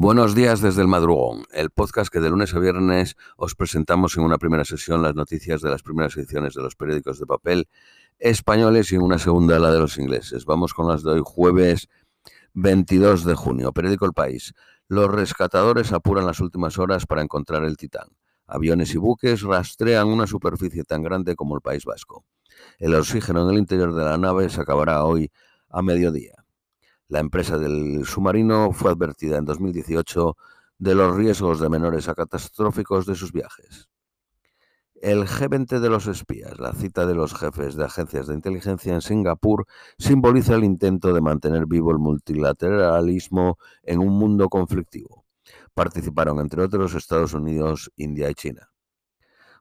Buenos días desde el madrugón, el podcast que de lunes a viernes os presentamos en una primera sesión las noticias de las primeras ediciones de los periódicos de papel españoles y en una segunda la de los ingleses. Vamos con las de hoy, jueves 22 de junio. Periódico El País. Los rescatadores apuran las últimas horas para encontrar el Titán. Aviones y buques rastrean una superficie tan grande como el País Vasco. El oxígeno en el interior de la nave se acabará hoy a mediodía. La empresa del submarino fue advertida en 2018 de los riesgos de menores a catastróficos de sus viajes. El G20 de los espías, la cita de los jefes de agencias de inteligencia en Singapur, simboliza el intento de mantener vivo el multilateralismo en un mundo conflictivo. Participaron, entre otros, Estados Unidos, India y China.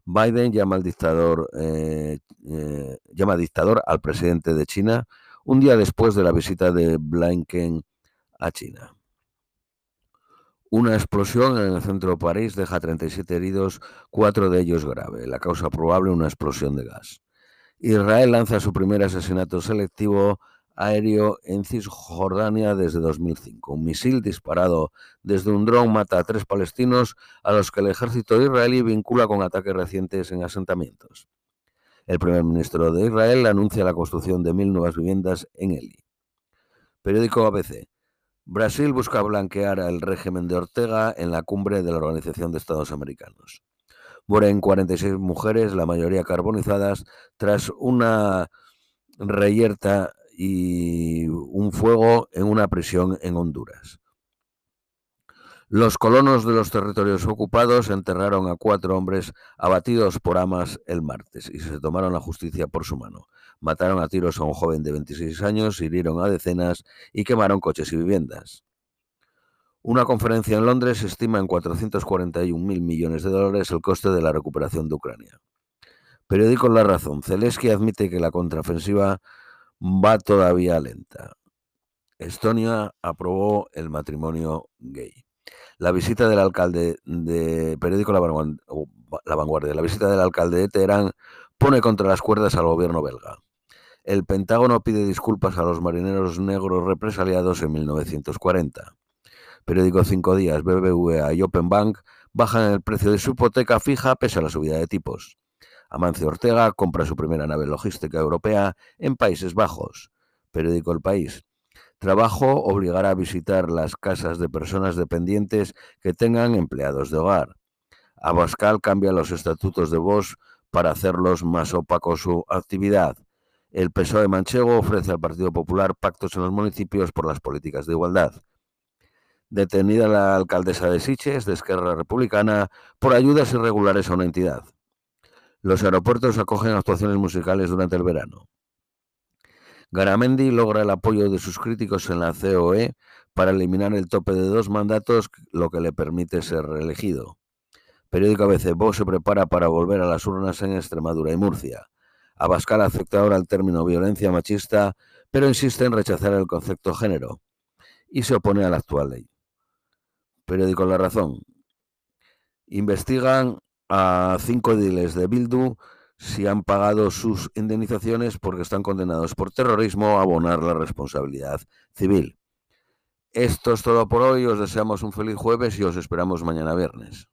Biden llama al dictador, eh, eh, llama dictador al presidente de China un día después de la visita de Blinken a China. Una explosión en el centro de París deja 37 heridos, cuatro de ellos grave. La causa probable una explosión de gas. Israel lanza su primer asesinato selectivo aéreo en Cisjordania desde 2005. Un misil disparado desde un dron mata a tres palestinos a los que el ejército israelí vincula con ataques recientes en asentamientos. El primer ministro de Israel anuncia la construcción de mil nuevas viviendas en Eli. Periódico ABC. Brasil busca blanquear al régimen de Ortega en la cumbre de la Organización de Estados Americanos. Mueren 46 mujeres, la mayoría carbonizadas, tras una reyerta y un fuego en una prisión en Honduras. Los colonos de los territorios ocupados enterraron a cuatro hombres abatidos por amas el martes y se tomaron la justicia por su mano. Mataron a tiros a un joven de 26 años, hirieron a decenas y quemaron coches y viviendas. Una conferencia en Londres estima en 441 mil millones de dólares el coste de la recuperación de Ucrania. Periódico La Razón. Zelensky admite que la contraofensiva va todavía lenta. Estonia aprobó el matrimonio gay. La visita del alcalde de periódico La Vanguardia, la visita del alcalde de Teherán pone contra las cuerdas al gobierno belga. El Pentágono pide disculpas a los marineros negros represaliados en 1940. Periódico Cinco Días, BBVA y Open Bank bajan el precio de su hipoteca fija pese a la subida de tipos. Amancio Ortega compra su primera nave logística europea en Países Bajos. Periódico El País. Trabajo obligará a visitar las casas de personas dependientes que tengan empleados de hogar. Abascal cambia los estatutos de voz para hacerlos más opacos su actividad. El PSOE manchego ofrece al Partido Popular pactos en los municipios por las políticas de igualdad. Detenida la alcaldesa de Siches, de Esquerra Republicana, por ayudas irregulares a una entidad. Los aeropuertos acogen actuaciones musicales durante el verano. Garamendi logra el apoyo de sus críticos en la COE para eliminar el tope de dos mandatos, lo que le permite ser reelegido. Periódico ABC, se prepara para volver a las urnas en Extremadura y Murcia. Abascal acepta ahora el término violencia machista, pero insiste en rechazar el concepto género y se opone a la actual ley. Periódico La Razón. Investigan a cinco ediles de Bildu si han pagado sus indemnizaciones porque están condenados por terrorismo a abonar la responsabilidad civil. Esto es todo por hoy, os deseamos un feliz jueves y os esperamos mañana viernes.